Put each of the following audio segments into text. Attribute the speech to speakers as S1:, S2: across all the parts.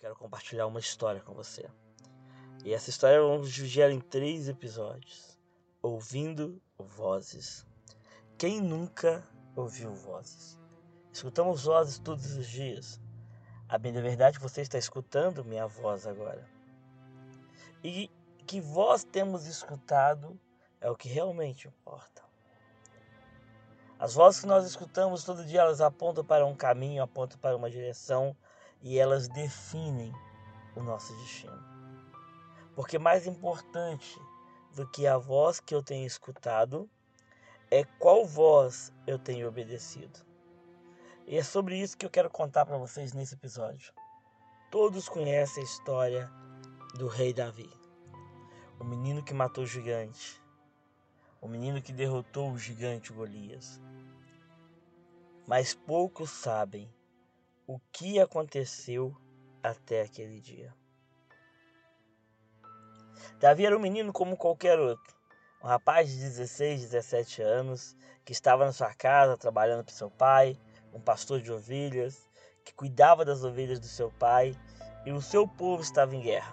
S1: quero compartilhar uma história com você. E essa história vamos dividir em três episódios. Ouvindo vozes. Quem nunca ouviu vozes? Escutamos vozes todos os dias. A bem da verdade, você está escutando minha voz agora. E que voz temos escutado é o que realmente importa. As vozes que nós escutamos todo dia, elas apontam para um caminho, apontam para uma direção e elas definem o nosso destino. Porque mais importante do que a voz que eu tenho escutado é qual voz eu tenho obedecido. E é sobre isso que eu quero contar para vocês nesse episódio. Todos conhecem a história do rei Davi, o menino que matou o gigante, o menino que derrotou o gigante Golias. Mas poucos sabem o que aconteceu até aquele dia. Davi era um menino como qualquer outro, um rapaz de 16, 17 anos, que estava na sua casa trabalhando para seu pai, um pastor de ovelhas, que cuidava das ovelhas do seu pai, e o seu povo estava em guerra.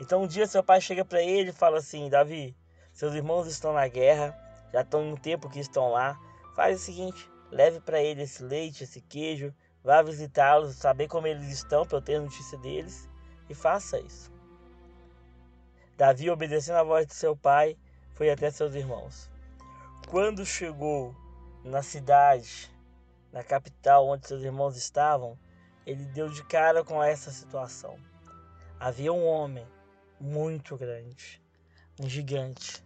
S1: Então um dia seu pai chega para ele e fala assim: Davi, seus irmãos estão na guerra, já estão um tempo que estão lá. Faz o seguinte: leve para ele esse leite, esse queijo, Vá visitá-los, saber como eles estão, para eu ter notícia deles, e faça isso. Davi, obedecendo a voz de seu pai, foi até seus irmãos. Quando chegou na cidade, na capital onde seus irmãos estavam, ele deu de cara com essa situação. Havia um homem muito grande, um gigante,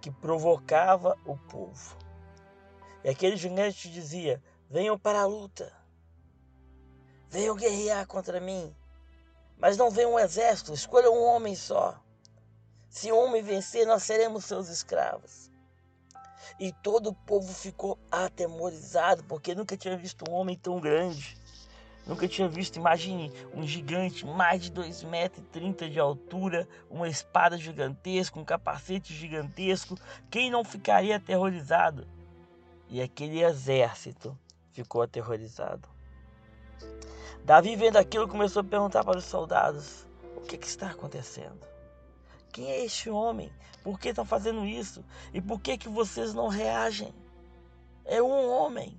S1: que provocava o povo. E aquele gigante dizia: Venham para a luta. Venham guerrear contra mim. Mas não venham um exército, escolham um homem só. Se um homem vencer, nós seremos seus escravos. E todo o povo ficou atemorizado, porque nunca tinha visto um homem tão grande. Nunca tinha visto, imagine, um gigante, mais de 2,30 metros de altura, uma espada gigantesca, um capacete gigantesco. Quem não ficaria aterrorizado? E aquele exército ficou aterrorizado. Davi, vendo aquilo, começou a perguntar para os soldados: O que, que está acontecendo? Quem é este homem? Por que estão fazendo isso? E por que, que vocês não reagem? É um homem.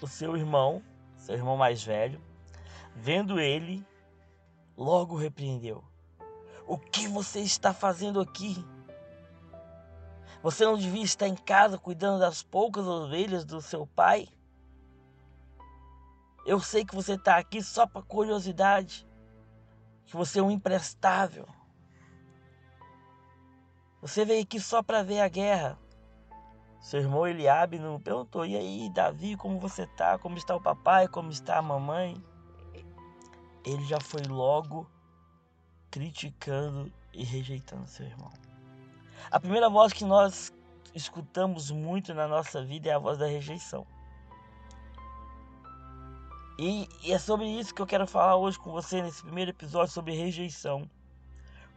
S1: O seu irmão, seu irmão mais velho, vendo ele, logo repreendeu: O que você está fazendo aqui? Você não devia estar em casa cuidando das poucas ovelhas do seu pai? Eu sei que você está aqui só para curiosidade, que você é um imprestável. Você veio aqui só para ver a guerra. Seu irmão Eliabe não perguntou: "E aí, Davi, como você tá? Como está o papai? Como está a mamãe?" Ele já foi logo criticando e rejeitando seu irmão. A primeira voz que nós escutamos muito na nossa vida é a voz da rejeição. E, e, é sobre isso que eu quero falar hoje com você nesse primeiro episódio sobre rejeição.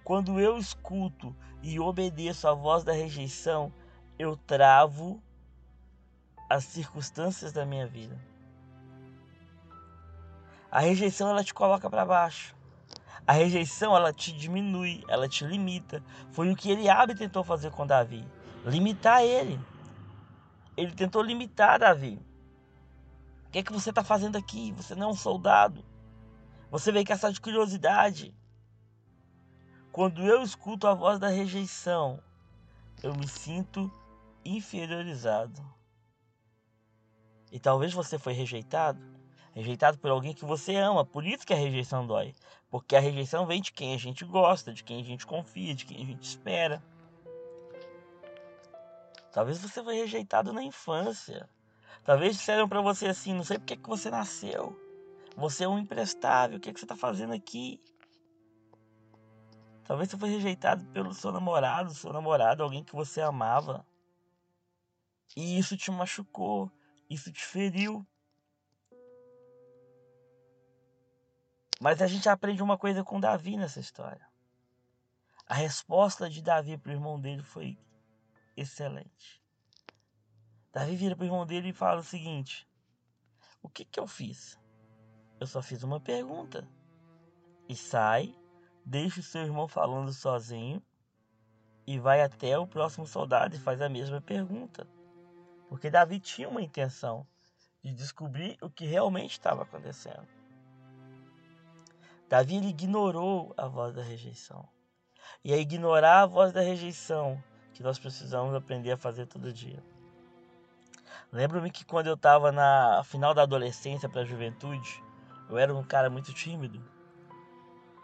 S1: Quando eu escuto e obedeço a voz da rejeição, eu travo as circunstâncias da minha vida. A rejeição ela te coloca para baixo. A rejeição ela te diminui, ela te limita. Foi o que Eliabe tentou fazer com Davi, limitar ele. Ele tentou limitar Davi. O que é que você está fazendo aqui? Você não é um soldado. Você veio caçar de curiosidade. Quando eu escuto a voz da rejeição, eu me sinto inferiorizado. E talvez você foi rejeitado rejeitado por alguém que você ama. Por isso que a rejeição dói. Porque a rejeição vem de quem a gente gosta, de quem a gente confia, de quem a gente espera. Talvez você foi rejeitado na infância. Talvez disseram para você assim: não sei porque que você nasceu. Você é um imprestável. O que, é que você está fazendo aqui? Talvez você foi rejeitado pelo seu namorado, seu namorado, alguém que você amava. E isso te machucou, isso te feriu. Mas a gente aprende uma coisa com Davi nessa história. A resposta de Davi para o irmão dele foi excelente. Davi vira para o irmão dele e fala o seguinte: O que, que eu fiz? Eu só fiz uma pergunta. E sai, deixa o seu irmão falando sozinho e vai até o próximo soldado e faz a mesma pergunta. Porque Davi tinha uma intenção de descobrir o que realmente estava acontecendo. Davi ele ignorou a voz da rejeição. E é ignorar a voz da rejeição que nós precisamos aprender a fazer todo dia. Lembro-me que quando eu estava na final da adolescência para a juventude, eu era um cara muito tímido.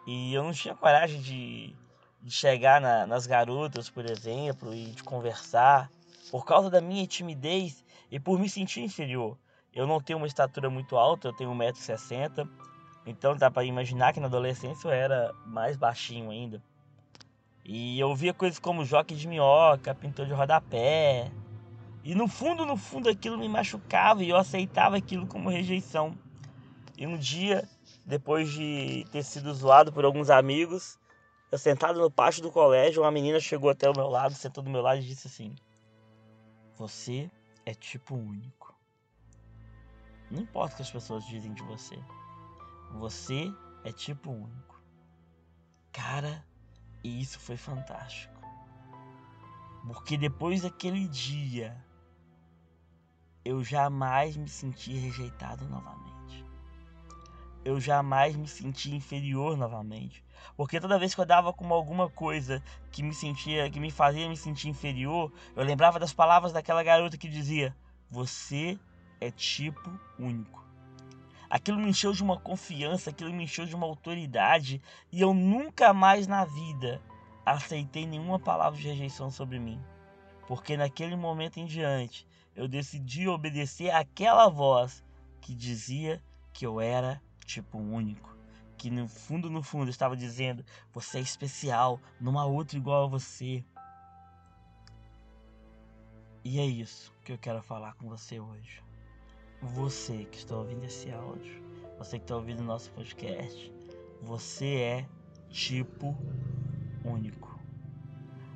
S1: E eu não tinha coragem de, de chegar na, nas garotas, por exemplo, e de conversar, por causa da minha timidez e por me sentir inferior. Eu não tenho uma estatura muito alta, eu tenho 1,60m, então dá para imaginar que na adolescência eu era mais baixinho ainda. E eu via coisas como joque de minhoca, pintor de rodapé. E no fundo, no fundo, aquilo me machucava e eu aceitava aquilo como rejeição. E um dia, depois de ter sido zoado por alguns amigos, eu sentado no pátio do colégio, uma menina chegou até o meu lado, sentou do meu lado e disse assim: Você é tipo único. Não importa o que as pessoas dizem de você. Você é tipo único. Cara, e isso foi fantástico. Porque depois daquele dia, eu jamais me senti rejeitado novamente. Eu jamais me senti inferior novamente. Porque toda vez que eu dava com alguma coisa que me sentia, que me fazia me sentir inferior, eu lembrava das palavras daquela garota que dizia: "Você é tipo único". Aquilo me encheu de uma confiança, aquilo me encheu de uma autoridade e eu nunca mais na vida aceitei nenhuma palavra de rejeição sobre mim. Porque naquele momento em diante eu decidi obedecer àquela voz que dizia que eu era tipo único. Que no fundo, no fundo, estava dizendo: você é especial, não há outro igual a você. E é isso que eu quero falar com você hoje você que está ouvindo esse áudio, você que está ouvindo o nosso podcast, você é tipo único.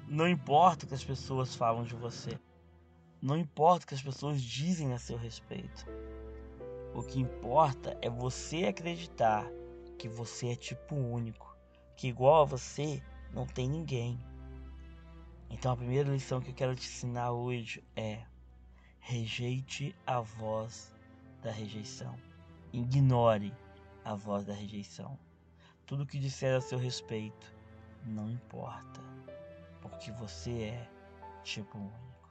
S1: Não importa o que as pessoas falam de você. Não importa o que as pessoas dizem a seu respeito. O que importa é você acreditar que você é tipo único, que igual a você não tem ninguém. Então a primeira lição que eu quero te ensinar hoje é: rejeite a voz da rejeição. Ignore a voz da rejeição. Tudo que disser a seu respeito não importa, porque você é tipo único.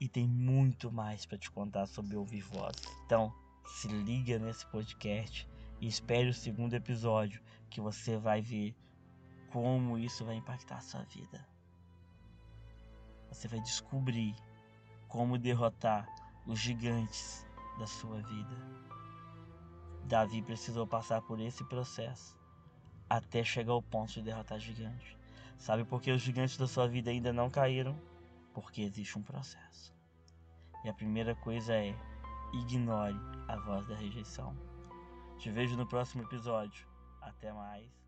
S1: E tem muito mais para te contar sobre ouvir voz. Então, se liga nesse podcast e espere o segundo episódio que você vai ver como isso vai impactar a sua vida. Você vai descobrir como derrotar os gigantes da sua vida. Davi precisou passar por esse processo até chegar ao ponto de derrotar gigantes. Sabe por que os gigantes da sua vida ainda não caíram? Porque existe um processo. E a primeira coisa é: ignore a voz da rejeição. Te vejo no próximo episódio. Até mais.